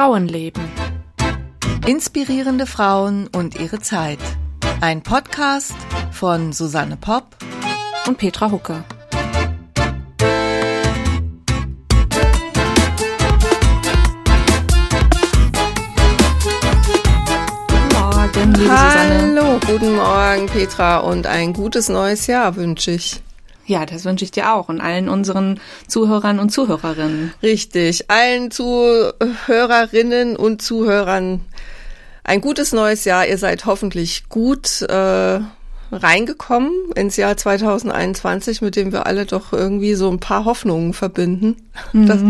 Frauenleben. Inspirierende Frauen und ihre Zeit. Ein Podcast von Susanne Popp und Petra Hucke. Guten Morgen, liebe Hallo, Susanne. guten Morgen, Petra, und ein gutes neues Jahr wünsche ich. Ja, das wünsche ich dir auch und allen unseren Zuhörern und Zuhörerinnen. Richtig, allen Zuhörerinnen und Zuhörern ein gutes neues Jahr. Ihr seid hoffentlich gut äh, reingekommen ins Jahr 2021, mit dem wir alle doch irgendwie so ein paar Hoffnungen verbinden, mhm. dass,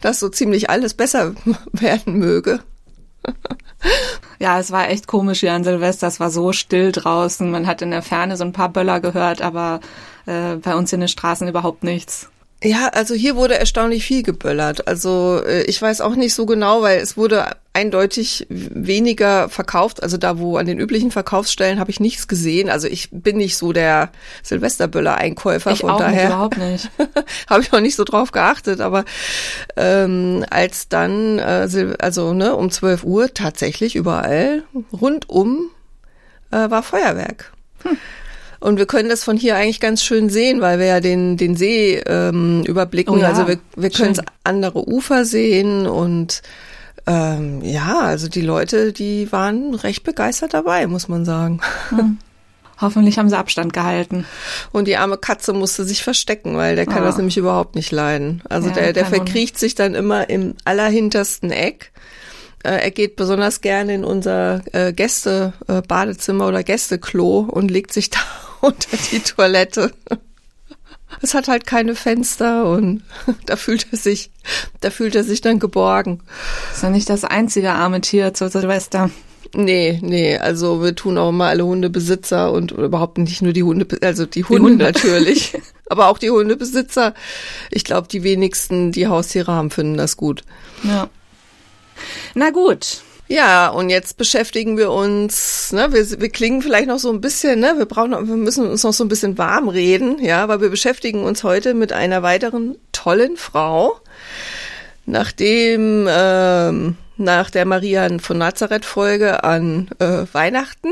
dass so ziemlich alles besser werden möge. Ja, es war echt komisch hier an Silvester. Es war so still draußen. Man hat in der Ferne so ein paar Böller gehört, aber äh, bei uns in den Straßen überhaupt nichts. Ja, also hier wurde erstaunlich viel geböllert. Also äh, ich weiß auch nicht so genau, weil es wurde eindeutig weniger verkauft. Also da, wo an den üblichen Verkaufsstellen habe ich nichts gesehen. Also ich bin nicht so der Silvesterböller-Einkäufer. Ich von auch daher nicht, überhaupt nicht. habe ich auch nicht so drauf geachtet. Aber ähm, als dann, äh, also ne, um 12 Uhr tatsächlich überall rundum äh, war Feuerwerk. Hm. Und wir können das von hier eigentlich ganz schön sehen, weil wir ja den, den See ähm, überblicken. Oh ja, also wir, wir können andere Ufer sehen und ähm, ja, also die Leute, die waren recht begeistert dabei, muss man sagen. Hm. Hoffentlich haben sie Abstand gehalten. Und die arme Katze musste sich verstecken, weil der kann oh. das nämlich überhaupt nicht leiden. Also ja, der, der verkriecht sich dann immer im allerhintersten Eck. Äh, er geht besonders gerne in unser äh, Gäste-Badezimmer äh, oder Gästeklo und legt sich da unter die Toilette. Es hat halt keine Fenster und da fühlt er sich, da fühlt er sich dann geborgen. Ist ja nicht das einzige arme Tier zur Silvester. Nee, nee, also wir tun auch mal alle Hundebesitzer und überhaupt nicht nur die Hunde, also die Hunde, die Hunde. natürlich, aber auch die Hundebesitzer. Ich glaube, die wenigsten, die Haustiere haben, finden das gut. Ja. Na gut, ja, und jetzt beschäftigen wir uns, ne, wir, wir klingen vielleicht noch so ein bisschen, ne, wir brauchen, wir müssen uns noch so ein bisschen warm reden, ja, weil wir beschäftigen uns heute mit einer weiteren tollen Frau, nachdem ähm, nach der Marian von Nazareth Folge an äh, Weihnachten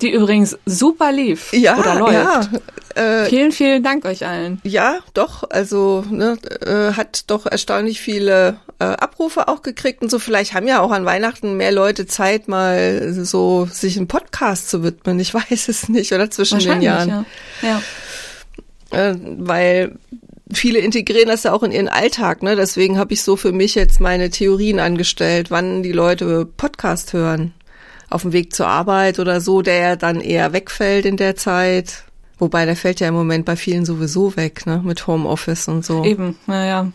die übrigens super lief ja, oder läuft. Ja, äh, vielen, vielen Dank euch allen. Ja, doch. Also ne, äh, hat doch erstaunlich viele äh, Abrufe auch gekriegt und so. Vielleicht haben ja auch an Weihnachten mehr Leute Zeit, mal so sich einem Podcast zu widmen. Ich weiß es nicht. Oder zwischen den Jahren. Ja. ja. Äh, weil viele integrieren das ja auch in ihren Alltag, ne? Deswegen habe ich so für mich jetzt meine Theorien angestellt, wann die Leute Podcast hören auf dem Weg zur Arbeit oder so, der ja dann eher wegfällt in der Zeit. Wobei der fällt ja im Moment bei vielen sowieso weg, ne, mit Homeoffice und so. Eben, naja.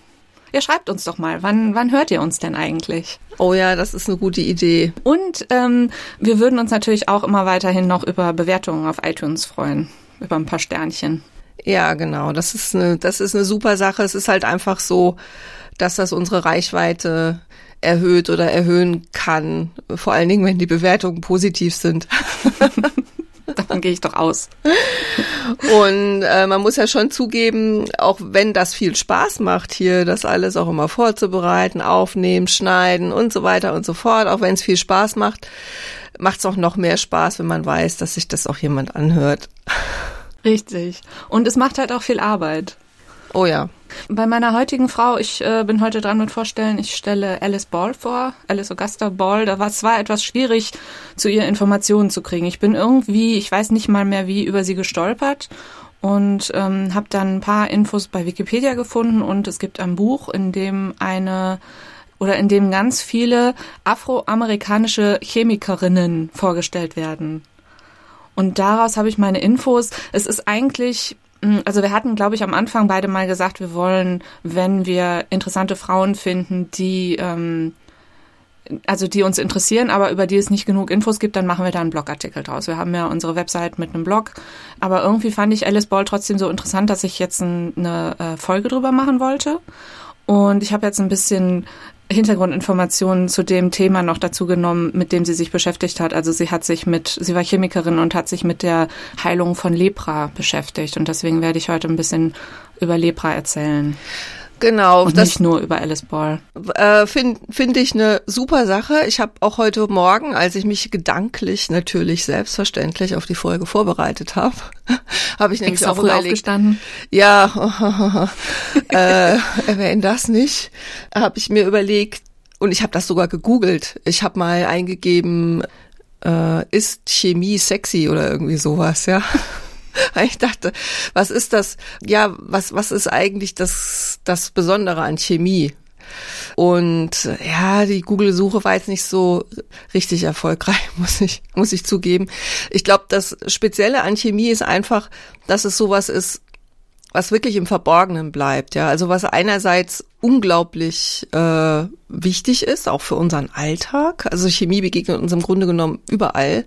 Ja, schreibt uns doch mal, wann, wann hört ihr uns denn eigentlich? Oh ja, das ist eine gute Idee. Und ähm, wir würden uns natürlich auch immer weiterhin noch über Bewertungen auf iTunes freuen, über ein paar Sternchen. Ja, genau. Das ist eine, das ist eine super Sache. Es ist halt einfach so, dass das unsere Reichweite erhöht oder erhöhen kann. Vor allen Dingen, wenn die Bewertungen positiv sind. Davon gehe ich doch aus. Und äh, man muss ja schon zugeben, auch wenn das viel Spaß macht, hier das alles auch immer vorzubereiten, aufnehmen, schneiden und so weiter und so fort, auch wenn es viel Spaß macht, macht es auch noch mehr Spaß, wenn man weiß, dass sich das auch jemand anhört. Richtig. Und es macht halt auch viel Arbeit. Oh ja. Bei meiner heutigen Frau, ich äh, bin heute dran mit Vorstellen, ich stelle Alice Ball vor, Alice Augusta Ball. Da war es zwar etwas schwierig, zu ihr Informationen zu kriegen. Ich bin irgendwie, ich weiß nicht mal mehr wie, über sie gestolpert und ähm, habe dann ein paar Infos bei Wikipedia gefunden und es gibt ein Buch, in dem eine oder in dem ganz viele afroamerikanische Chemikerinnen vorgestellt werden. Und daraus habe ich meine Infos. Es ist eigentlich also wir hatten, glaube ich, am Anfang beide mal gesagt, wir wollen, wenn wir interessante Frauen finden, die ähm, also die uns interessieren, aber über die es nicht genug Infos gibt, dann machen wir da einen Blogartikel draus. Wir haben ja unsere Website mit einem Blog, aber irgendwie fand ich Alice Ball trotzdem so interessant, dass ich jetzt eine äh, Folge drüber machen wollte. Und ich habe jetzt ein bisschen Hintergrundinformationen zu dem Thema noch dazu genommen, mit dem sie sich beschäftigt hat. Also sie hat sich mit, sie war Chemikerin und hat sich mit der Heilung von Lepra beschäftigt. Und deswegen werde ich heute ein bisschen über Lepra erzählen. Genau. Und das, nicht nur über Alice Ball. Äh, Finde find ich eine super Sache. Ich habe auch heute Morgen, als ich mich gedanklich natürlich selbstverständlich auf die Folge vorbereitet habe, habe ich nämlich Extra auch früh überlegt. aufgestanden. Ja, äh, erwähnen das nicht. Habe ich mir überlegt, und ich habe das sogar gegoogelt. Ich habe mal eingegeben, äh, ist Chemie sexy oder irgendwie sowas, ja. Ich dachte, was ist das? Ja, was, was ist eigentlich das, das Besondere an Chemie? Und ja, die Google-Suche war jetzt nicht so richtig erfolgreich, muss ich, muss ich zugeben. Ich glaube, das Spezielle an Chemie ist einfach, dass es sowas ist, was wirklich im Verborgenen bleibt, ja. Also was einerseits unglaublich äh, wichtig ist, auch für unseren Alltag. Also Chemie begegnet uns im Grunde genommen überall.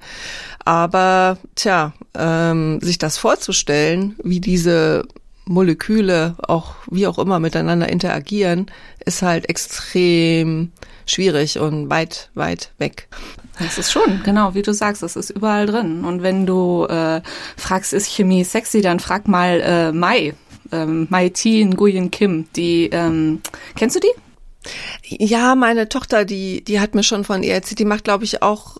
Aber tja, ähm, sich das vorzustellen, wie diese Moleküle auch wie auch immer miteinander interagieren, ist halt extrem schwierig und weit, weit weg. Das ist schon, genau, wie du sagst, das ist überall drin. Und wenn du äh, fragst, ist Chemie sexy, dann frag mal äh, Mai, ähm, Mai T. Nguyen Kim. Die, ähm, kennst du die? Ja, meine Tochter, die, die hat mir schon von ihr erzählt, die macht, glaube ich, auch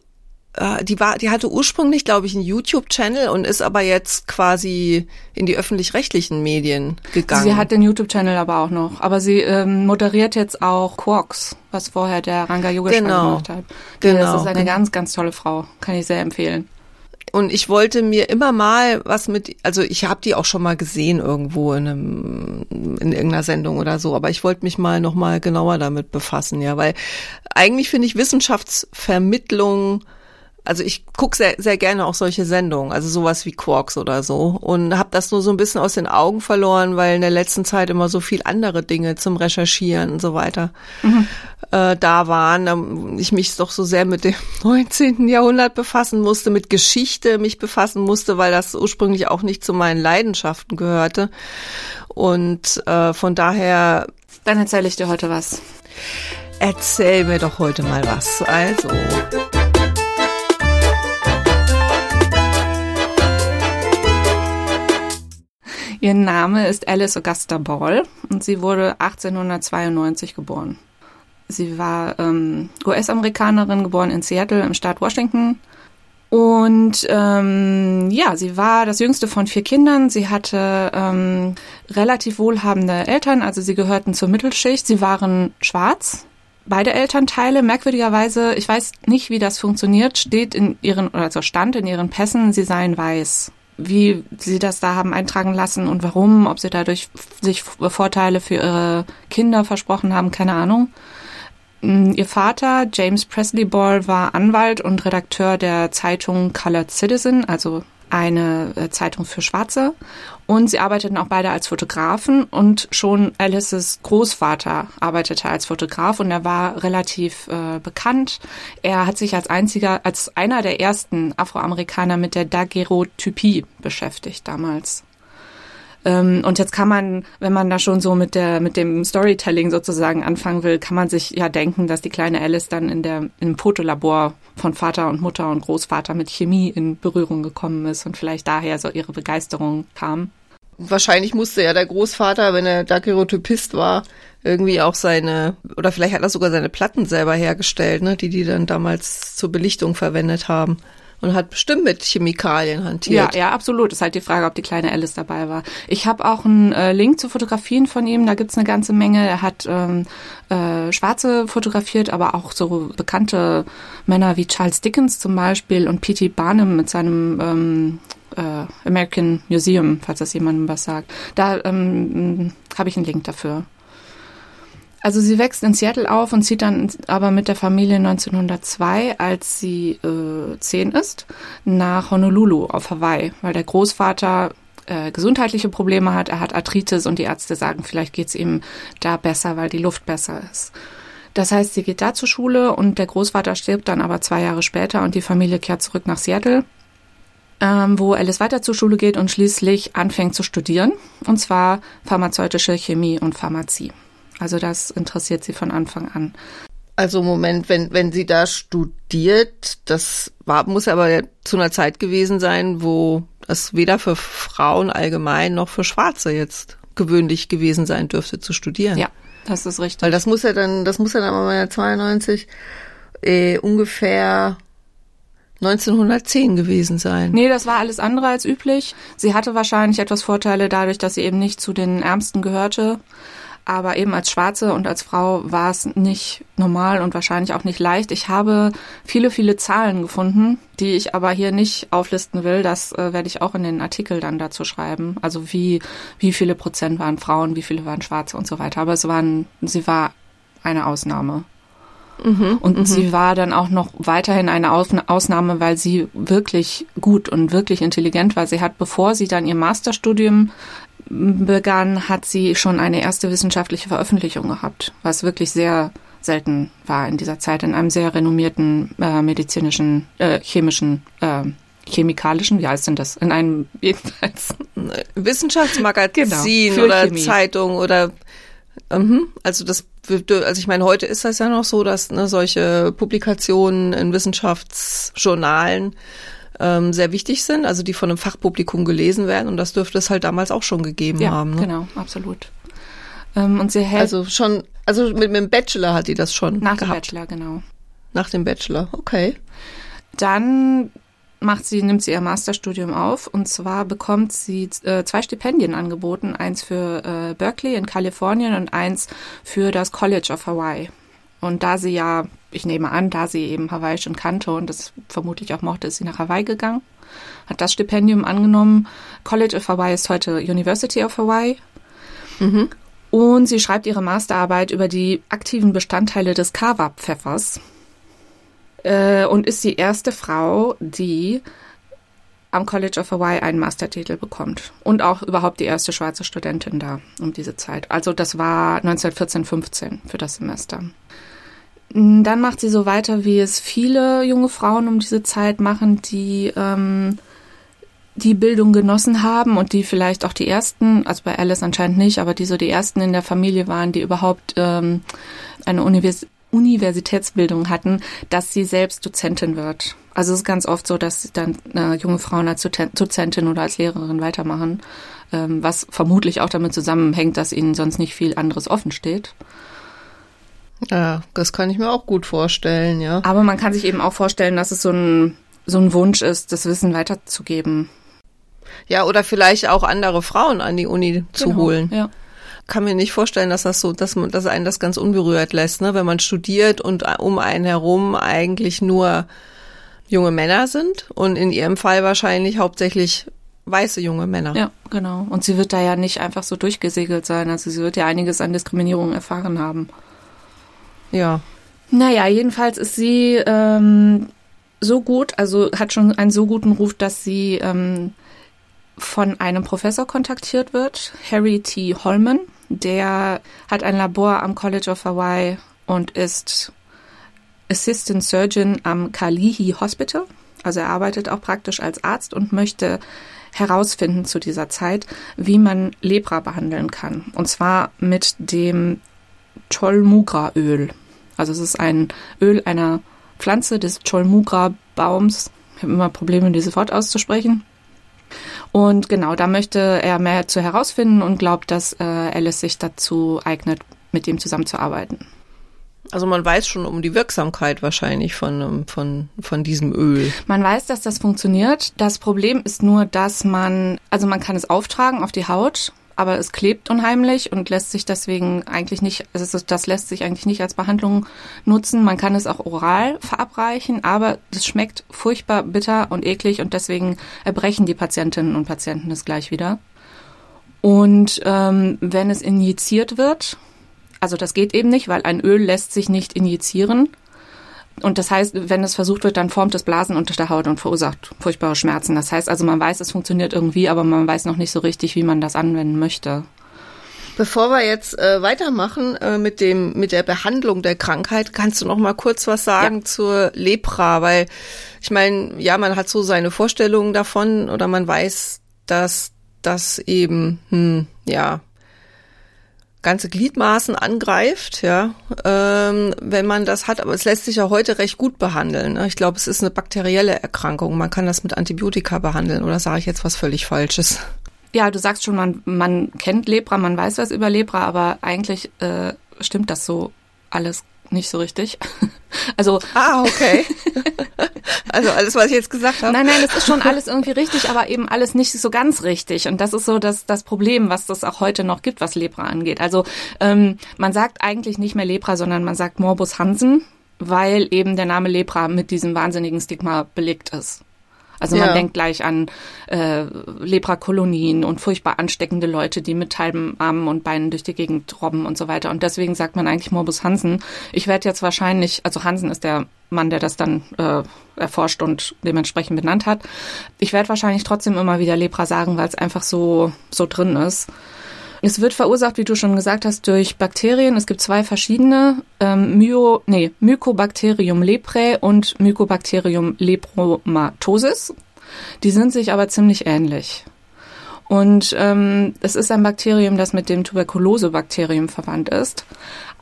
äh, die war, die hatte ursprünglich, glaube ich, einen YouTube-Channel und ist aber jetzt quasi in die öffentlich-rechtlichen Medien gegangen. Sie hat den YouTube-Channel aber auch noch. Aber sie ähm, moderiert jetzt auch Quarks, was vorher der Ranga Yogeshwar Genau. gemacht hat. Genau, Das ist eine genau. ganz, ganz tolle Frau. Kann ich sehr empfehlen. Und ich wollte mir immer mal was mit, also ich habe die auch schon mal gesehen irgendwo in einem in irgendeiner Sendung oder so, aber ich wollte mich mal noch mal genauer damit befassen, ja, weil eigentlich finde ich Wissenschaftsvermittlung also ich gucke sehr, sehr gerne auch solche Sendungen, also sowas wie Quarks oder so und habe das nur so ein bisschen aus den Augen verloren, weil in der letzten Zeit immer so viel andere Dinge zum Recherchieren und so weiter äh, da waren. Ich mich doch so sehr mit dem 19. Jahrhundert befassen musste, mit Geschichte mich befassen musste, weil das ursprünglich auch nicht zu meinen Leidenschaften gehörte. Und äh, von daher Dann erzähle ich dir heute was. erzähl mir doch heute mal was. Also. Ihr Name ist Alice Augusta Ball und sie wurde 1892 geboren. Sie war ähm, US-Amerikanerin, geboren in Seattle im Staat Washington. Und ähm, ja, sie war das jüngste von vier Kindern. Sie hatte ähm, relativ wohlhabende Eltern, also sie gehörten zur Mittelschicht. Sie waren schwarz. Beide Elternteile, merkwürdigerweise, ich weiß nicht, wie das funktioniert, steht in ihren, oder also stand in ihren Pässen, sie seien weiß wie sie das da haben eintragen lassen und warum, ob sie dadurch sich Vorteile für ihre Kinder versprochen haben, keine Ahnung. Mm, Ihr Vater, James Presley Ball, war Anwalt und Redakteur der Zeitung Colored Citizen, also eine äh, Zeitung für Schwarze. Und sie arbeiteten auch beide als Fotografen und schon Alices Großvater arbeitete als Fotograf und er war relativ äh, bekannt. Er hat sich als einziger, als einer der ersten Afroamerikaner mit der Daguerreotypie beschäftigt damals. Ähm, und jetzt kann man, wenn man da schon so mit der, mit dem Storytelling sozusagen anfangen will, kann man sich ja denken, dass die kleine Alice dann in der, im Fotolabor von Vater und Mutter und Großvater mit Chemie in Berührung gekommen ist und vielleicht daher so ihre Begeisterung kam. Wahrscheinlich musste ja der Großvater, wenn er Daguerreotypist war, irgendwie auch seine, oder vielleicht hat er sogar seine Platten selber hergestellt, ne, die die dann damals zur Belichtung verwendet haben. Und hat bestimmt mit Chemikalien Ja, hantiert. ja, absolut. Ist halt die Frage, ob die kleine Alice dabei war. Ich habe auch einen äh, Link zu Fotografien von ihm. Da gibt's eine ganze Menge. Er hat ähm, äh, Schwarze fotografiert, aber auch so bekannte Männer wie Charles Dickens zum Beispiel und P.T. Barnum mit seinem ähm, äh, American Museum, falls das jemandem was sagt. Da ähm, habe ich einen Link dafür. Also sie wächst in Seattle auf und zieht dann aber mit der Familie 1902, als sie äh, zehn ist, nach Honolulu auf Hawaii, weil der Großvater äh, gesundheitliche Probleme hat. Er hat Arthritis und die Ärzte sagen, vielleicht geht's ihm da besser, weil die Luft besser ist. Das heißt, sie geht da zur Schule und der Großvater stirbt dann aber zwei Jahre später und die Familie kehrt zurück nach Seattle ähm, wo Alice weiter zur Schule geht und schließlich anfängt zu studieren, und zwar pharmazeutische Chemie und Pharmazie. Also das interessiert sie von Anfang an. Also Moment, wenn, wenn sie da studiert, das war, muss aber zu einer Zeit gewesen sein, wo das weder für Frauen allgemein noch für Schwarze jetzt ungewöhnlich gewesen sein dürfte zu studieren. Ja, das ist richtig. Weil das muss ja dann, das muss ja dann mal 92 äh, ungefähr 1910 gewesen sein. Nee, das war alles andere als üblich. Sie hatte wahrscheinlich etwas Vorteile dadurch, dass sie eben nicht zu den Ärmsten gehörte. Aber eben als Schwarze und als Frau war es nicht normal und wahrscheinlich auch nicht leicht. Ich habe viele, viele Zahlen gefunden, die ich aber hier nicht auflisten will. Das äh, werde ich auch in den Artikel dann dazu schreiben. Also wie, wie viele Prozent waren Frauen, wie viele waren Schwarze und so weiter. Aber es waren, sie war eine Ausnahme. Mhm, und mhm. sie war dann auch noch weiterhin eine Ausnahme, weil sie wirklich gut und wirklich intelligent war. Sie hat, bevor sie dann ihr Masterstudium begann, hat sie schon eine erste wissenschaftliche Veröffentlichung gehabt, was wirklich sehr selten war in dieser Zeit in einem sehr renommierten äh, medizinischen, äh, chemischen, äh, chemikalischen, wie heißt denn das? In einem jedenfalls Wissenschaftsmagazin genau, oder Chemie. Zeitung oder Mhm. Also das, also ich meine, heute ist das ja noch so, dass ne, solche Publikationen in Wissenschaftsjournalen ähm, sehr wichtig sind, also die von einem Fachpublikum gelesen werden und das dürfte es halt damals auch schon gegeben ja, haben. Ne? Genau, absolut. Ähm, und sie hält also schon, also mit, mit dem Bachelor hat die das schon nach gehabt. dem Bachelor, genau. Nach dem Bachelor, okay. Dann macht sie, nimmt sie ihr Masterstudium auf und zwar bekommt sie äh, zwei Stipendien angeboten, eins für äh, Berkeley in Kalifornien und eins für das College of Hawaii. Und da sie ja, ich nehme an, da sie eben Hawaii schon kannte und das vermutlich auch mochte, ist sie nach Hawaii gegangen, hat das Stipendium angenommen. College of Hawaii ist heute University of Hawaii. Mhm. Und sie schreibt ihre Masterarbeit über die aktiven Bestandteile des Kawa-Pfeffers äh, und ist die erste Frau, die am College of Hawaii einen Mastertitel bekommt. Und auch überhaupt die erste schwarze Studentin da um diese Zeit. Also das war 1914, 15 für das Semester. Dann macht sie so weiter, wie es viele junge Frauen um diese Zeit machen, die ähm, die Bildung genossen haben und die vielleicht auch die ersten, also bei Alice anscheinend nicht, aber die so die ersten in der Familie waren, die überhaupt ähm, eine Univers Universitätsbildung hatten, dass sie selbst Dozentin wird. Also es ist ganz oft so, dass dann äh, junge Frauen als Dozentin oder als Lehrerin weitermachen, ähm, was vermutlich auch damit zusammenhängt, dass ihnen sonst nicht viel anderes offen steht. Ja, das kann ich mir auch gut vorstellen, ja. Aber man kann sich eben auch vorstellen, dass es so ein, so ein Wunsch ist, das Wissen weiterzugeben. Ja, oder vielleicht auch andere Frauen an die Uni zu genau, holen. Ja kann mir nicht vorstellen, dass das so, dass man, dass einen das ganz unberührt lässt, ne? Wenn man studiert und um einen herum eigentlich nur junge Männer sind und in ihrem Fall wahrscheinlich hauptsächlich weiße junge Männer. Ja, genau. Und sie wird da ja nicht einfach so durchgesegelt sein. Also sie wird ja einiges an Diskriminierung erfahren haben. Ja. Naja, jedenfalls ist sie ähm, so gut, also hat schon einen so guten Ruf, dass sie ähm, von einem Professor kontaktiert wird, Harry T. Holman. Der hat ein Labor am College of Hawaii und ist Assistant Surgeon am Kalihi Hospital. Also er arbeitet auch praktisch als Arzt und möchte herausfinden zu dieser Zeit, wie man Lepra behandeln kann. Und zwar mit dem Cholmugra-Öl. Also es ist ein Öl einer Pflanze des Cholmugra-Baums. Ich habe immer Probleme, dieses Wort auszusprechen. Und genau, da möchte er mehr zu herausfinden und glaubt, dass äh, Alice sich dazu eignet, mit ihm zusammenzuarbeiten. Also man weiß schon um die Wirksamkeit wahrscheinlich von, ähm, von, von diesem Öl. Man weiß, dass das funktioniert. Das Problem ist nur, dass man, also man kann es auftragen auf die Haut aber es klebt unheimlich und lässt sich deswegen eigentlich nicht, also das lässt sich eigentlich nicht als Behandlung nutzen. Man kann es auch oral verabreichen, aber das schmeckt furchtbar bitter und eklig und deswegen erbrechen die Patientinnen und Patienten es gleich wieder. Und ähm, wenn es injiziert wird, also das geht eben nicht, weil ein Öl lässt sich nicht injizieren. Und das heißt, wenn es versucht wird, dann formt es Blasen unter der Haut und verursacht furchtbare Schmerzen. Das heißt also, man weiß, es funktioniert irgendwie, aber man weiß noch nicht so richtig, wie man das anwenden möchte. Bevor wir jetzt äh, weitermachen äh, mit dem mit der Behandlung der Krankheit, kannst du noch mal kurz was sagen ja. zur Lepra, weil ich meine, ja, man hat so seine Vorstellungen davon oder man weiß, dass das eben hm, ja ganze Gliedmaßen angreift, ja, ähm, wenn man das hat. Aber es lässt sich ja heute recht gut behandeln. Ne? Ich glaube, es ist eine bakterielle Erkrankung. Man kann das mit Antibiotika behandeln. Oder sage ich jetzt was völlig Falsches? Ja, du sagst schon, man, man kennt Lepra, man weiß was über Lepra, aber eigentlich äh, stimmt das so alles nicht so richtig. Also ah okay. also alles, was ich jetzt gesagt habe. Nein, nein, das ist schon alles irgendwie richtig, aber eben alles nicht so ganz richtig. Und das ist so das das Problem, was das auch heute noch gibt, was Lepra angeht. Also ähm, man sagt eigentlich nicht mehr Lepra, sondern man sagt Morbus Hansen, weil eben der Name Lepra mit diesem wahnsinnigen Stigma belegt ist. Also man ja. denkt gleich an äh, Leprakolonien und furchtbar ansteckende Leute, die mit halben Armen und Beinen durch die Gegend robben und so weiter. Und deswegen sagt man eigentlich Morbus Hansen. Ich werde jetzt wahrscheinlich, also Hansen ist der Mann, der das dann äh, erforscht und dementsprechend benannt hat. Ich werde wahrscheinlich trotzdem immer wieder Lepra sagen, weil es einfach so so drin ist. Es wird verursacht, wie du schon gesagt hast, durch Bakterien. Es gibt zwei verschiedene, ähm, Myo, nee, Mycobacterium leprae und Mycobacterium lepromatosis. Die sind sich aber ziemlich ähnlich. Und ähm, es ist ein Bakterium, das mit dem Tuberkulosebakterium verwandt ist,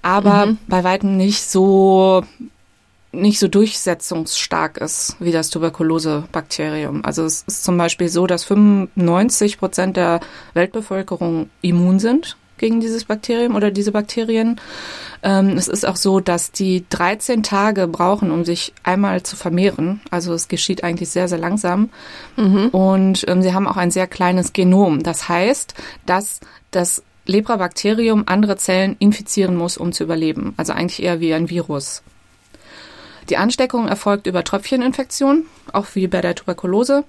aber mhm. bei weitem nicht so nicht so durchsetzungsstark ist wie das Tuberkulosebakterium. Also es ist zum Beispiel so, dass 95 Prozent der Weltbevölkerung immun sind gegen dieses Bakterium oder diese Bakterien. Ähm, es ist auch so, dass die 13 Tage brauchen, um sich einmal zu vermehren. Also es geschieht eigentlich sehr, sehr langsam. Mhm. Und ähm, sie haben auch ein sehr kleines Genom. Das heißt, dass das Leprabakterium andere Zellen infizieren muss, um zu überleben. Also eigentlich eher wie ein Virus. Die Ansteckung erfolgt über Tröpfcheninfektion, auch wie bei der Tuberkulose.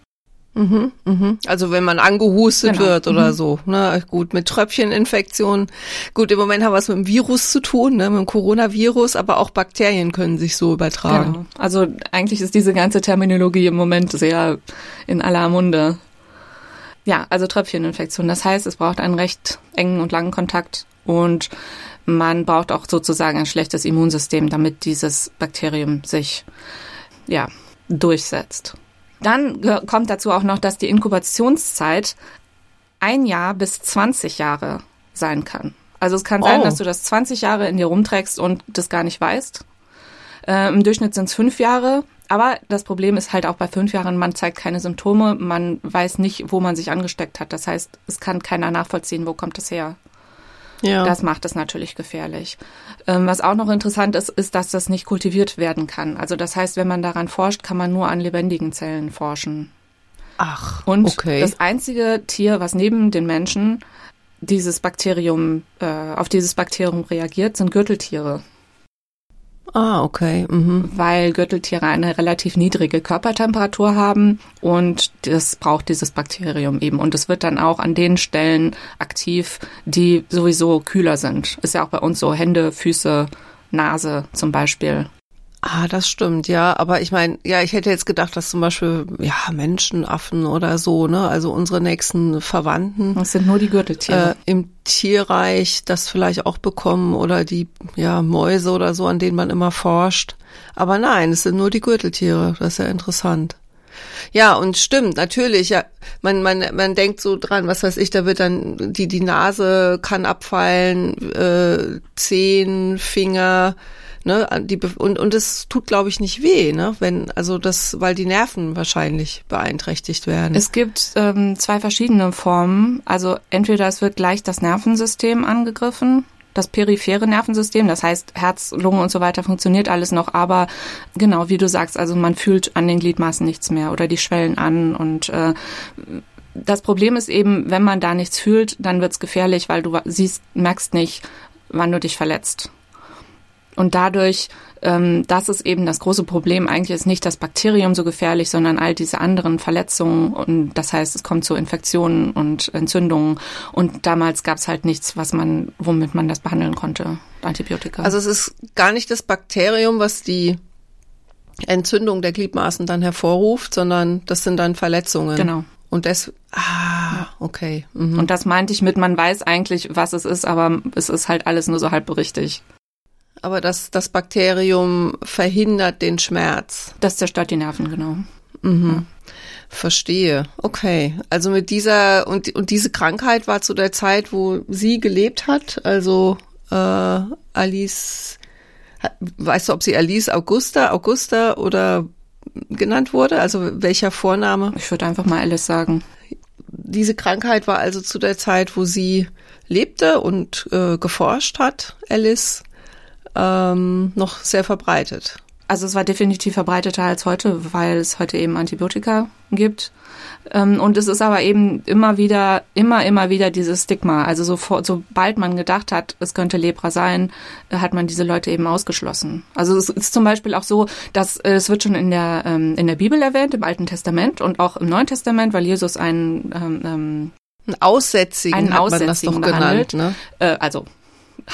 Mhm, mhm. Also wenn man angehustet genau. wird oder mhm. so. Ne? Gut, mit Tröpfcheninfektion. Gut, im Moment haben wir es mit dem Virus zu tun, ne? mit dem Coronavirus, aber auch Bakterien können sich so übertragen. Genau. Also eigentlich ist diese ganze Terminologie im Moment sehr in aller Munde. Ja, also Tröpfcheninfektion. Das heißt, es braucht einen recht engen und langen Kontakt und man braucht auch sozusagen ein schlechtes Immunsystem, damit dieses Bakterium sich ja durchsetzt. Dann kommt dazu auch noch, dass die Inkubationszeit ein Jahr bis 20 Jahre sein kann. Also es kann sein, oh. dass du das 20 Jahre in dir rumträgst und das gar nicht weißt. Äh, Im Durchschnitt sind es fünf Jahre. Aber das Problem ist halt auch bei fünf Jahren, man zeigt keine Symptome, man weiß nicht, wo man sich angesteckt hat. Das heißt, es kann keiner nachvollziehen, wo kommt das her. Ja. Das macht es natürlich gefährlich. Ähm, was auch noch interessant ist, ist, dass das nicht kultiviert werden kann. Also das heißt, wenn man daran forscht, kann man nur an lebendigen Zellen forschen. Ach, und okay. das einzige Tier, was neben den Menschen dieses Bakterium, äh, auf dieses Bakterium reagiert, sind Gürteltiere. Ah, okay. Mhm. Weil Gürteltiere eine relativ niedrige Körpertemperatur haben und das braucht dieses Bakterium eben. Und es wird dann auch an den Stellen aktiv, die sowieso kühler sind. Ist ja auch bei uns so Hände, Füße, Nase zum Beispiel. Ah, das stimmt, ja. Aber ich meine, ja, ich hätte jetzt gedacht, dass zum Beispiel, ja, Menschenaffen oder so, ne, also unsere nächsten Verwandten. Das sind nur die Gürteltiere. Äh, Im Tierreich das vielleicht auch bekommen oder die, ja, Mäuse oder so, an denen man immer forscht. Aber nein, es sind nur die Gürteltiere. Das ist ja interessant. Ja, und stimmt, natürlich, ja, man, man, man denkt so dran, was weiß ich, da wird dann die, die Nase kann abfallen, äh, Zehen, Finger, Ne, die, und, und es tut, glaube ich, nicht weh, ne? Wenn, also das, weil die Nerven wahrscheinlich beeinträchtigt werden. Es gibt ähm, zwei verschiedene Formen. Also entweder es wird gleich das Nervensystem angegriffen, das periphere Nervensystem, das heißt Herz, Lunge und so weiter funktioniert alles noch, aber genau wie du sagst, also man fühlt an den Gliedmaßen nichts mehr oder die schwellen an und äh, das Problem ist eben, wenn man da nichts fühlt, dann wird's gefährlich, weil du siehst, merkst nicht, wann du dich verletzt. Und dadurch, ähm, das ist eben das große Problem. Eigentlich ist nicht das Bakterium so gefährlich, sondern all diese anderen Verletzungen. Und das heißt, es kommt zu Infektionen und Entzündungen. Und damals gab es halt nichts, was man, womit man das behandeln konnte. Antibiotika. Also es ist gar nicht das Bakterium, was die Entzündung der Gliedmaßen dann hervorruft, sondern das sind dann Verletzungen. Genau. Und das, ah, okay. Mhm. Und das meinte ich mit, man weiß eigentlich, was es ist, aber es ist halt alles nur so halb berichtig. Aber das, das Bakterium verhindert den Schmerz. Das zerstört die Nerven, genau. Mhm. Ja. Verstehe. Okay. Also mit dieser und, und diese Krankheit war zu der Zeit, wo sie gelebt hat. Also äh, Alice, weißt du, ob sie Alice Augusta, Augusta oder genannt wurde? Also welcher Vorname? Ich würde einfach mal Alice sagen. diese Krankheit war also zu der Zeit, wo sie lebte und äh, geforscht hat, Alice, ähm, noch sehr verbreitet. Also es war definitiv verbreiteter als heute, weil es heute eben Antibiotika gibt. Ähm, und es ist aber eben immer wieder, immer, immer wieder dieses Stigma. Also sofort, sobald man gedacht hat, es könnte Lepra sein, äh, hat man diese Leute eben ausgeschlossen. Also es ist zum Beispiel auch so, dass äh, es wird schon in der, ähm, in der Bibel erwähnt, im Alten Testament und auch im Neuen Testament, weil Jesus einen, ähm, ähm ein Aussätzigen einen hat man das doch genannt. Ne? Äh, also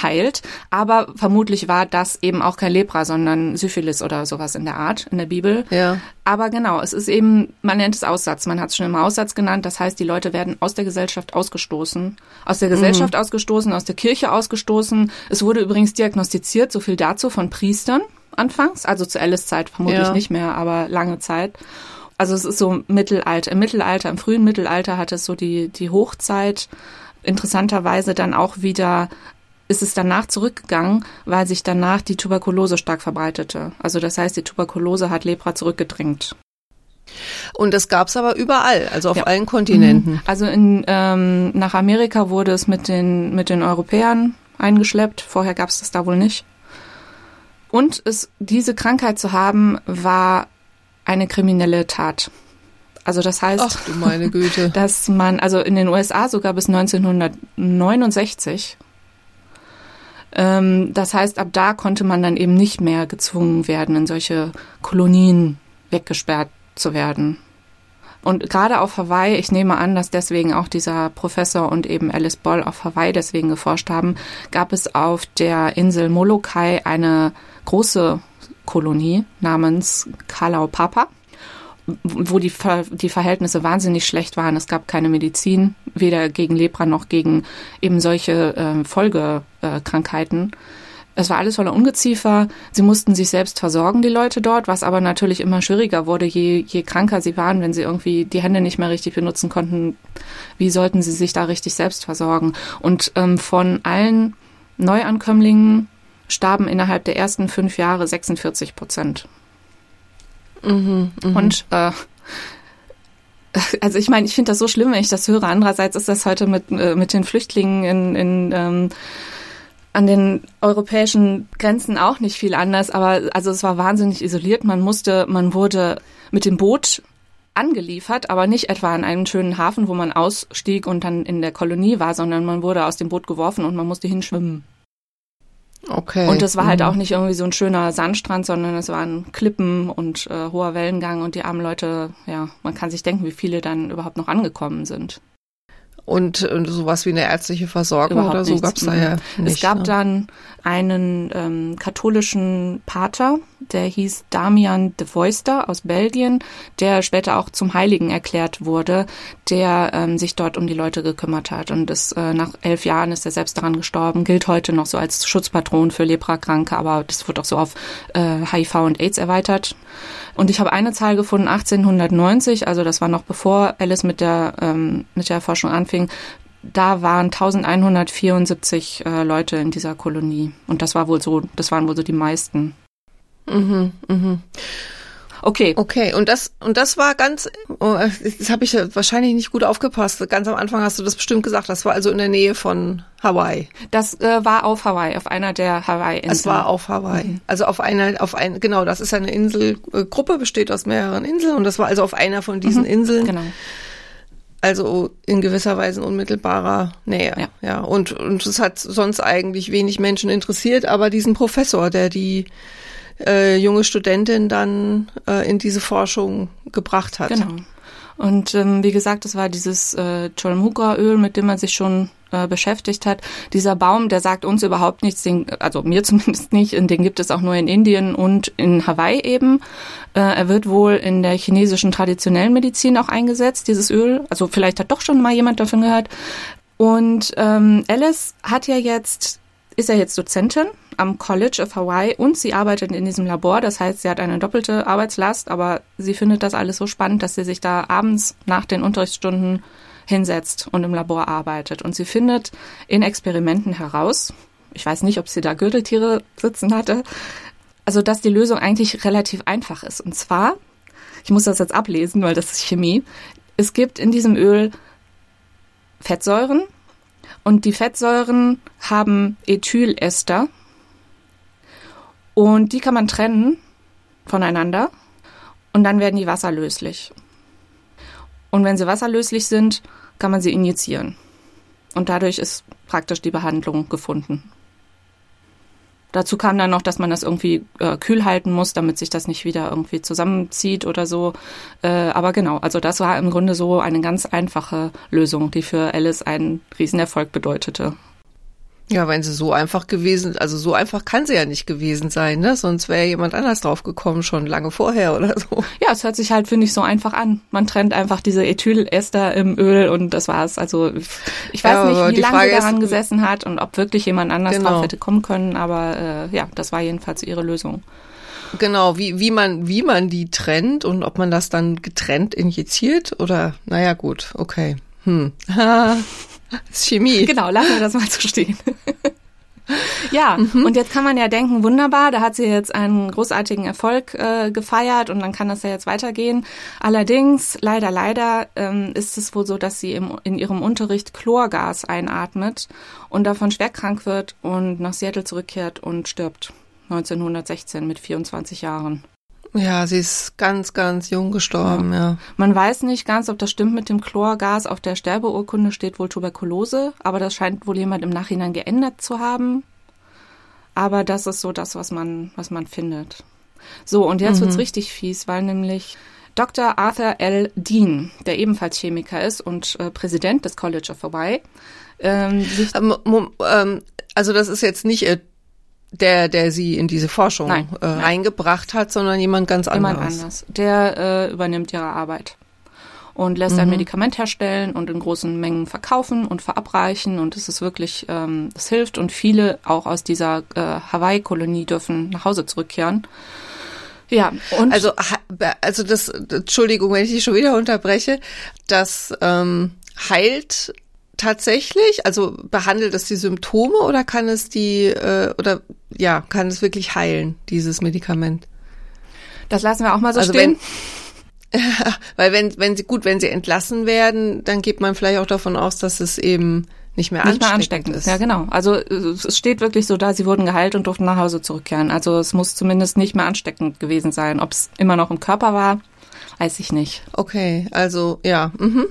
heilt. Aber vermutlich war das eben auch kein Lepra, sondern Syphilis oder sowas in der Art in der Bibel. Ja. Aber genau, es ist eben, man nennt es Aussatz. Man hat es schon immer Aussatz genannt. Das heißt, die Leute werden aus der Gesellschaft ausgestoßen. Aus der Gesellschaft mhm. ausgestoßen, aus der Kirche ausgestoßen. Es wurde übrigens diagnostiziert, so viel dazu, von Priestern anfangs. Also zu Alice Zeit vermutlich ja. nicht mehr, aber lange Zeit. Also es ist so Mittelalter. Im Mittelalter, im frühen Mittelalter hat es so die, die Hochzeit interessanterweise dann auch wieder ist es danach zurückgegangen, weil sich danach die Tuberkulose stark verbreitete. Also das heißt, die Tuberkulose hat Lepra zurückgedrängt. Und das gab es aber überall, also auf ja. allen Kontinenten. Mhm. Also in, ähm, nach Amerika wurde es mit den, mit den Europäern eingeschleppt. Vorher gab es das da wohl nicht. Und es, diese Krankheit zu haben, war eine kriminelle Tat. Also das heißt, Ach, dass man, also in den USA sogar bis 1969 ähm, das heißt, ab da konnte man dann eben nicht mehr gezwungen werden, in solche Kolonien weggesperrt zu werden. Und gerade auf Hawaii, ich nehme an, dass deswegen auch dieser Professor und eben Alice Boll auf Hawaii deswegen geforscht haben, gab es auf der Insel Molokai eine große Kolonie namens Kalaupapa wo die, Ver die Verhältnisse wahnsinnig schlecht waren. Es gab keine Medizin, weder gegen Lepra noch gegen eben solche äh, Folgekrankheiten. Es war alles voller Ungeziefer. Sie mussten sich selbst versorgen, die Leute dort, was aber natürlich immer schwieriger wurde, je, je kranker sie waren, wenn sie irgendwie die Hände nicht mehr richtig benutzen konnten. Wie sollten sie sich da richtig selbst versorgen? Und ähm, von allen Neuankömmlingen starben innerhalb der ersten fünf Jahre 46 Prozent. Mhm, mh. Und äh, also ich meine, ich finde das so schlimm, wenn ich das höre. Andererseits ist das heute mit, äh, mit den Flüchtlingen in, in ähm, an den europäischen Grenzen auch nicht viel anders, aber also es war wahnsinnig isoliert. Man musste, man wurde mit dem Boot angeliefert, aber nicht etwa an einen schönen Hafen, wo man ausstieg und dann in der Kolonie war, sondern man wurde aus dem Boot geworfen und man musste hinschwimmen. Okay. Und es war halt mhm. auch nicht irgendwie so ein schöner Sandstrand, sondern es waren Klippen und äh, hoher Wellengang und die armen Leute, ja, man kann sich denken, wie viele dann überhaupt noch angekommen sind. Und, und sowas wie eine ärztliche Versorgung Überhaupt oder so gab es da ja nicht. Es gab ne? dann einen ähm, katholischen Pater, der hieß Damian de Voister aus Belgien, der später auch zum Heiligen erklärt wurde, der ähm, sich dort um die Leute gekümmert hat. Und das, äh, nach elf Jahren ist er selbst daran gestorben, gilt heute noch so als Schutzpatron für Leprakranke, aber das wird auch so auf äh, HIV und AIDS erweitert. Und ich habe eine Zahl gefunden, 1890, also das war noch bevor Alice mit der, ähm, mit der Forschung anfing, da waren 1174 äh, Leute in dieser Kolonie. Und das war wohl so, das waren wohl so die meisten. Mhm, mhm. Okay. Okay, und das und das war ganz, oh, das habe ich wahrscheinlich nicht gut aufgepasst. Ganz am Anfang hast du das bestimmt gesagt. Das war also in der Nähe von Hawaii. Das äh, war auf Hawaii, auf einer der Hawaii-Inseln. Es war auf Hawaii. Mhm. Also auf einer, auf ein, genau, das ist eine Inselgruppe, besteht aus mehreren Inseln und das war also auf einer von diesen mhm, Inseln. Genau. Also in gewisser Weise in unmittelbarer Nähe. Ja. ja. Und, und es hat sonst eigentlich wenig Menschen interessiert, aber diesen Professor, der die äh, junge Studentin dann äh, in diese Forschung gebracht hat. Genau. Und ähm, wie gesagt, es war dieses äh, Cholmuka-Öl, mit dem man sich schon äh, beschäftigt hat. Dieser Baum, der sagt uns überhaupt nichts, den, also mir zumindest nicht, den gibt es auch nur in Indien und in Hawaii eben. Äh, er wird wohl in der chinesischen traditionellen Medizin auch eingesetzt, dieses Öl. Also vielleicht hat doch schon mal jemand davon gehört. Und ähm, Alice hat ja jetzt, ist ja jetzt Dozentin am College of Hawaii und sie arbeitet in diesem Labor. Das heißt, sie hat eine doppelte Arbeitslast, aber sie findet das alles so spannend, dass sie sich da abends nach den Unterrichtsstunden hinsetzt und im Labor arbeitet. Und sie findet in Experimenten heraus, ich weiß nicht, ob sie da Gürteltiere sitzen hatte, also dass die Lösung eigentlich relativ einfach ist. Und zwar, ich muss das jetzt ablesen, weil das ist Chemie, es gibt in diesem Öl Fettsäuren und die Fettsäuren haben Ethylester und die kann man trennen voneinander und dann werden die wasserlöslich. Und wenn sie wasserlöslich sind, kann man sie injizieren. Und dadurch ist praktisch die Behandlung gefunden. Dazu kam dann noch, dass man das irgendwie äh, kühl halten muss, damit sich das nicht wieder irgendwie zusammenzieht oder so. Äh, aber genau, also das war im Grunde so eine ganz einfache Lösung, die für Alice einen Riesenerfolg bedeutete. Ja, wenn sie so einfach gewesen, also so einfach kann sie ja nicht gewesen sein, ne? Sonst wäre jemand anders drauf gekommen, schon lange vorher oder so. Ja, es hört sich halt, finde ich, so einfach an. Man trennt einfach diese Ethylester im Öl und das war's. Also ich weiß ja, nicht, wie lange sie daran ist, gesessen hat und ob wirklich jemand anders genau. drauf hätte kommen können, aber äh, ja, das war jedenfalls ihre Lösung. Genau, wie, wie man, wie man die trennt und ob man das dann getrennt injiziert oder, naja, gut, okay. Hm. Das ist Chemie. Genau, lassen wir das mal so stehen. ja, mhm. und jetzt kann man ja denken, wunderbar, da hat sie jetzt einen großartigen Erfolg äh, gefeiert und dann kann das ja jetzt weitergehen. Allerdings, leider, leider ähm, ist es wohl so, dass sie im, in ihrem Unterricht Chlorgas einatmet und davon schwer krank wird und nach Seattle zurückkehrt und stirbt. 1916 mit 24 Jahren. Ja, sie ist ganz, ganz jung gestorben, ja. ja. Man weiß nicht ganz, ob das stimmt mit dem Chlorgas. Auf der Sterbeurkunde steht wohl Tuberkulose, aber das scheint wohl jemand im Nachhinein geändert zu haben. Aber das ist so das, was man, was man findet. So, und jetzt mhm. wird's richtig fies, weil nämlich Dr. Arthur L. Dean, der ebenfalls Chemiker ist und äh, Präsident des College of Hawaii, ähm, ähm, ähm, also das ist jetzt nicht äh, der, der sie in diese Forschung nein, äh, nein. reingebracht hat, sondern jemand ganz anderes. Jemand anders. Der äh, übernimmt ihre Arbeit und lässt mhm. ein Medikament herstellen und in großen Mengen verkaufen und verabreichen und es ist wirklich, ähm, es hilft und viele auch aus dieser äh, Hawaii-Kolonie dürfen nach Hause zurückkehren. Ja, und also also das Entschuldigung, wenn ich dich schon wieder unterbreche, das ähm, heilt tatsächlich? Also behandelt es die Symptome oder kann es die äh, oder ja, kann es wirklich heilen, dieses Medikament? Das lassen wir auch mal so also stehen. Wenn, weil wenn, wenn sie, gut, wenn sie entlassen werden, dann geht man vielleicht auch davon aus, dass es eben nicht mehr, nicht ansteckend, mehr ansteckend ist. Ja, genau. Also es steht wirklich so da, sie wurden geheilt und durften nach Hause zurückkehren. Also es muss zumindest nicht mehr ansteckend gewesen sein. Ob es immer noch im Körper war, weiß ich nicht. Okay, also ja. Mhm.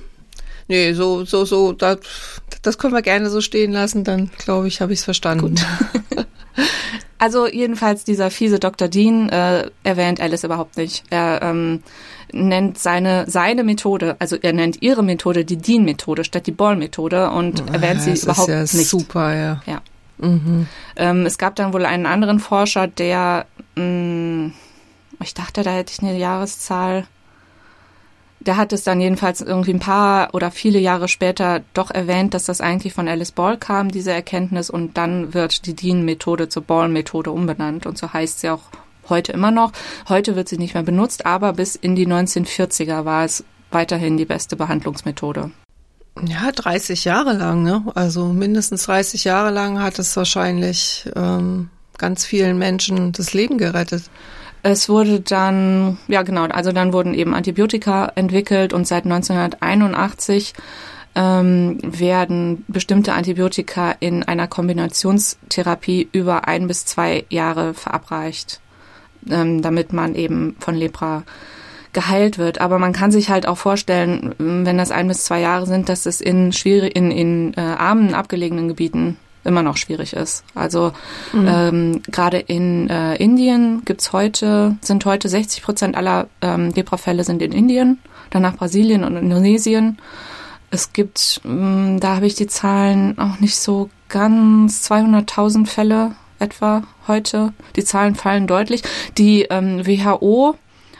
Nee, so, so, so, das, das können wir gerne so stehen lassen, dann glaube ich, habe ich es verstanden. Gut. Also jedenfalls dieser fiese Dr. Dean äh, erwähnt Alice überhaupt nicht. Er ähm, nennt seine seine Methode, also er nennt ihre Methode die Dean-Methode statt die Ball-Methode und ah, erwähnt sie überhaupt ja nicht. Super, ja. Ja. Mhm. Ähm, es gab dann wohl einen anderen Forscher, der, mh, mm, ich dachte, da hätte ich eine Jahreszahl der hat es dann jedenfalls irgendwie ein paar oder viele Jahre später doch erwähnt, dass das eigentlich von Alice Ball kam, diese Erkenntnis, und dann wird die Dean-Methode zur Ball-Methode umbenannt und so heißt sie auch heute immer noch. Heute wird sie nicht mehr benutzt, aber bis in die 1940er war es weiterhin die beste Behandlungsmethode. Ja, 30 Jahre lang, ne? Also mindestens 30 Jahre lang hat es wahrscheinlich ähm, ganz vielen Menschen das Leben gerettet. Es wurde dann, ja genau, also dann wurden eben Antibiotika entwickelt und seit 1981 ähm, werden bestimmte Antibiotika in einer Kombinationstherapie über ein bis zwei Jahre verabreicht, ähm, damit man eben von Lepra geheilt wird. Aber man kann sich halt auch vorstellen, wenn das ein bis zwei Jahre sind, dass es in schwierig in, in äh, armen, abgelegenen Gebieten immer noch schwierig ist. Also mhm. ähm, gerade in äh, Indien gibt's heute, sind heute 60 Prozent aller ähm, Lepra-Fälle sind in Indien, danach Brasilien und Indonesien. Es gibt, ähm, da habe ich die Zahlen auch nicht so ganz, 200.000 Fälle etwa heute. Die Zahlen fallen deutlich. Die ähm, WHO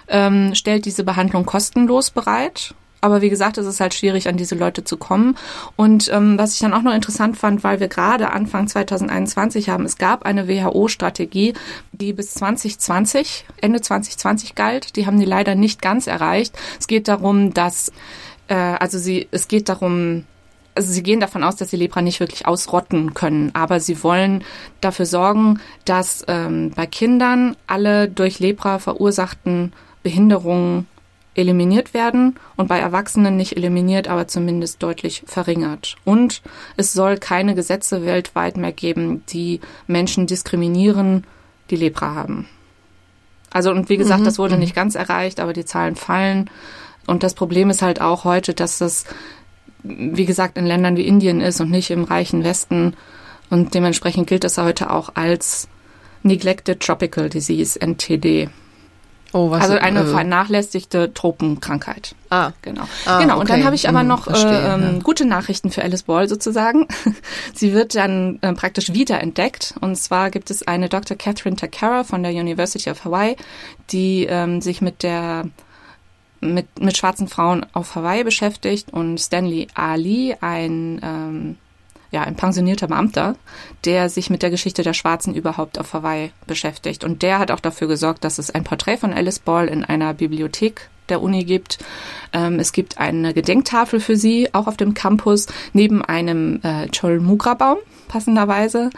ähm, stellt diese Behandlung kostenlos bereit aber wie gesagt, es ist halt schwierig, an diese Leute zu kommen. Und ähm, was ich dann auch noch interessant fand, weil wir gerade Anfang 2021 haben, es gab eine WHO-Strategie, die bis 2020, Ende 2020 galt. Die haben die leider nicht ganz erreicht. Es geht darum, dass, äh, also sie, es geht darum, also sie gehen davon aus, dass sie Lepra nicht wirklich ausrotten können, aber sie wollen dafür sorgen, dass ähm, bei Kindern alle durch Lepra verursachten Behinderungen eliminiert werden und bei Erwachsenen nicht eliminiert, aber zumindest deutlich verringert. Und es soll keine Gesetze weltweit mehr geben, die Menschen diskriminieren, die Lepra haben. Also und wie gesagt, mhm. das wurde mhm. nicht ganz erreicht, aber die Zahlen fallen. Und das Problem ist halt auch heute, dass das, wie gesagt, in Ländern wie Indien ist und nicht im reichen Westen. Und dementsprechend gilt das heute auch als Neglected Tropical Disease, NTD. Oh, was also eine äh, vernachlässigte Tropenkrankheit. Ah, genau. Ah, genau. Und dann habe ich aber hm, noch verstehe, äh, ja. gute Nachrichten für Alice Ball sozusagen. Sie wird dann äh, praktisch wiederentdeckt. Und zwar gibt es eine Dr. Catherine Takara von der University of Hawaii, die ähm, sich mit der mit, mit schwarzen Frauen auf Hawaii beschäftigt und Stanley Ali, ein ähm, ja, ein pensionierter Beamter, der sich mit der Geschichte der Schwarzen überhaupt auf Hawaii beschäftigt. Und der hat auch dafür gesorgt, dass es ein Porträt von Alice Ball in einer Bibliothek der Uni gibt. Ähm, es gibt eine Gedenktafel für sie, auch auf dem Campus, neben einem äh, Cholmugra-Baum, passenderweise.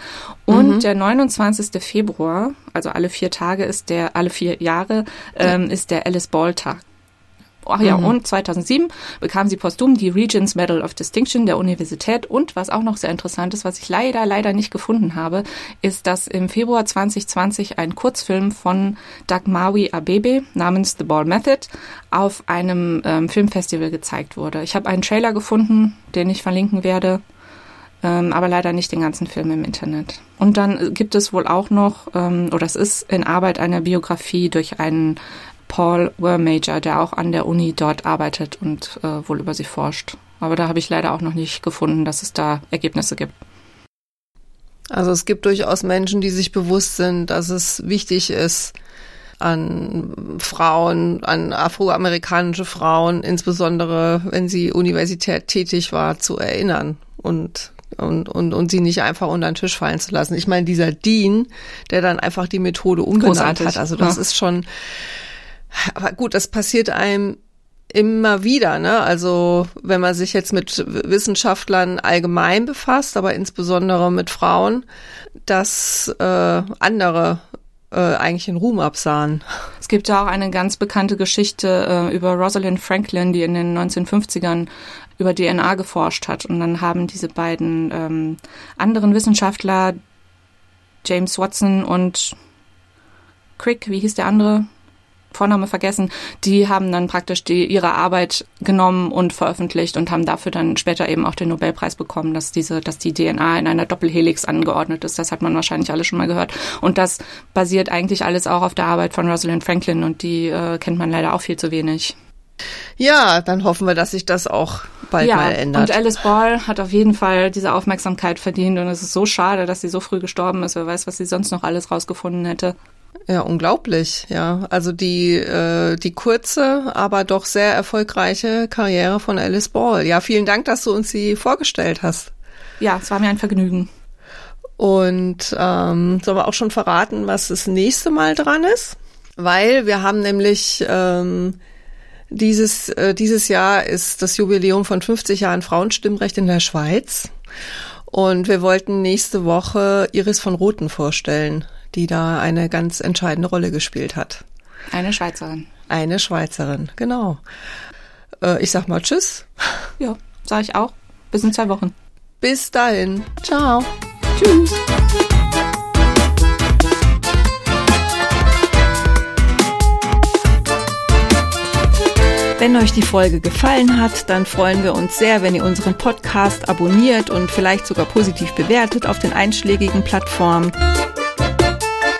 Und mhm. der 29. Februar, also alle vier Tage ist der, alle vier Jahre, ähm, ist der Alice Ball Tag. Ach ja, mhm. und 2007 bekam sie posthum die Regents Medal of Distinction der Universität. Und was auch noch sehr interessant ist, was ich leider, leider nicht gefunden habe, ist, dass im Februar 2020 ein Kurzfilm von Dagmawi Abebe namens The Ball Method auf einem ähm, Filmfestival gezeigt wurde. Ich habe einen Trailer gefunden, den ich verlinken werde ähm, aber leider nicht den ganzen Film im Internet. Und dann gibt es wohl auch noch, ähm, oder es ist in Arbeit eine Biografie durch einen Paul Wermajor, der auch an der Uni dort arbeitet und äh, wohl über sie forscht. Aber da habe ich leider auch noch nicht gefunden, dass es da Ergebnisse gibt. Also es gibt durchaus Menschen, die sich bewusst sind, dass es wichtig ist, an Frauen, an afroamerikanische Frauen, insbesondere wenn sie universität tätig war, zu erinnern und und, und, und sie nicht einfach unter den Tisch fallen zu lassen. Ich meine, dieser Dean, der dann einfach die Methode Großartig. hat, also das ja. ist schon, aber gut, das passiert einem immer wieder, ne? Also wenn man sich jetzt mit Wissenschaftlern allgemein befasst, aber insbesondere mit Frauen, dass äh, andere äh, eigentlich in Ruhm absahen. Es gibt ja auch eine ganz bekannte Geschichte äh, über Rosalind Franklin, die in den 1950ern über DNA geforscht hat. Und dann haben diese beiden ähm, anderen Wissenschaftler, James Watson und Crick, wie hieß der andere? Vorname vergessen, die haben dann praktisch die, ihre Arbeit genommen und veröffentlicht und haben dafür dann später eben auch den Nobelpreis bekommen, dass diese, dass die DNA in einer Doppelhelix angeordnet ist. Das hat man wahrscheinlich alle schon mal gehört. Und das basiert eigentlich alles auch auf der Arbeit von Rosalind Franklin und die äh, kennt man leider auch viel zu wenig. Ja, dann hoffen wir, dass sich das auch bald ja, mal ändert. Und Alice Ball hat auf jeden Fall diese Aufmerksamkeit verdient und es ist so schade, dass sie so früh gestorben ist. Wer weiß, was sie sonst noch alles rausgefunden hätte. Ja, unglaublich, ja. Also die, äh, die kurze, aber doch sehr erfolgreiche Karriere von Alice Ball. Ja, vielen Dank, dass du uns sie vorgestellt hast. Ja, es war mir ein Vergnügen. Und ähm, sollen wir auch schon verraten, was das nächste Mal dran ist? Weil wir haben nämlich ähm, dieses, äh, dieses Jahr ist das Jubiläum von 50 Jahren Frauenstimmrecht in der Schweiz. Und wir wollten nächste Woche Iris von Roten vorstellen die da eine ganz entscheidende Rolle gespielt hat. Eine Schweizerin. Eine Schweizerin, genau. Äh, ich sag mal Tschüss. Ja, sag ich auch. Bis in zwei Wochen. Bis dahin. Ciao. Tschüss. Wenn euch die Folge gefallen hat, dann freuen wir uns sehr, wenn ihr unseren Podcast abonniert und vielleicht sogar positiv bewertet auf den einschlägigen Plattformen.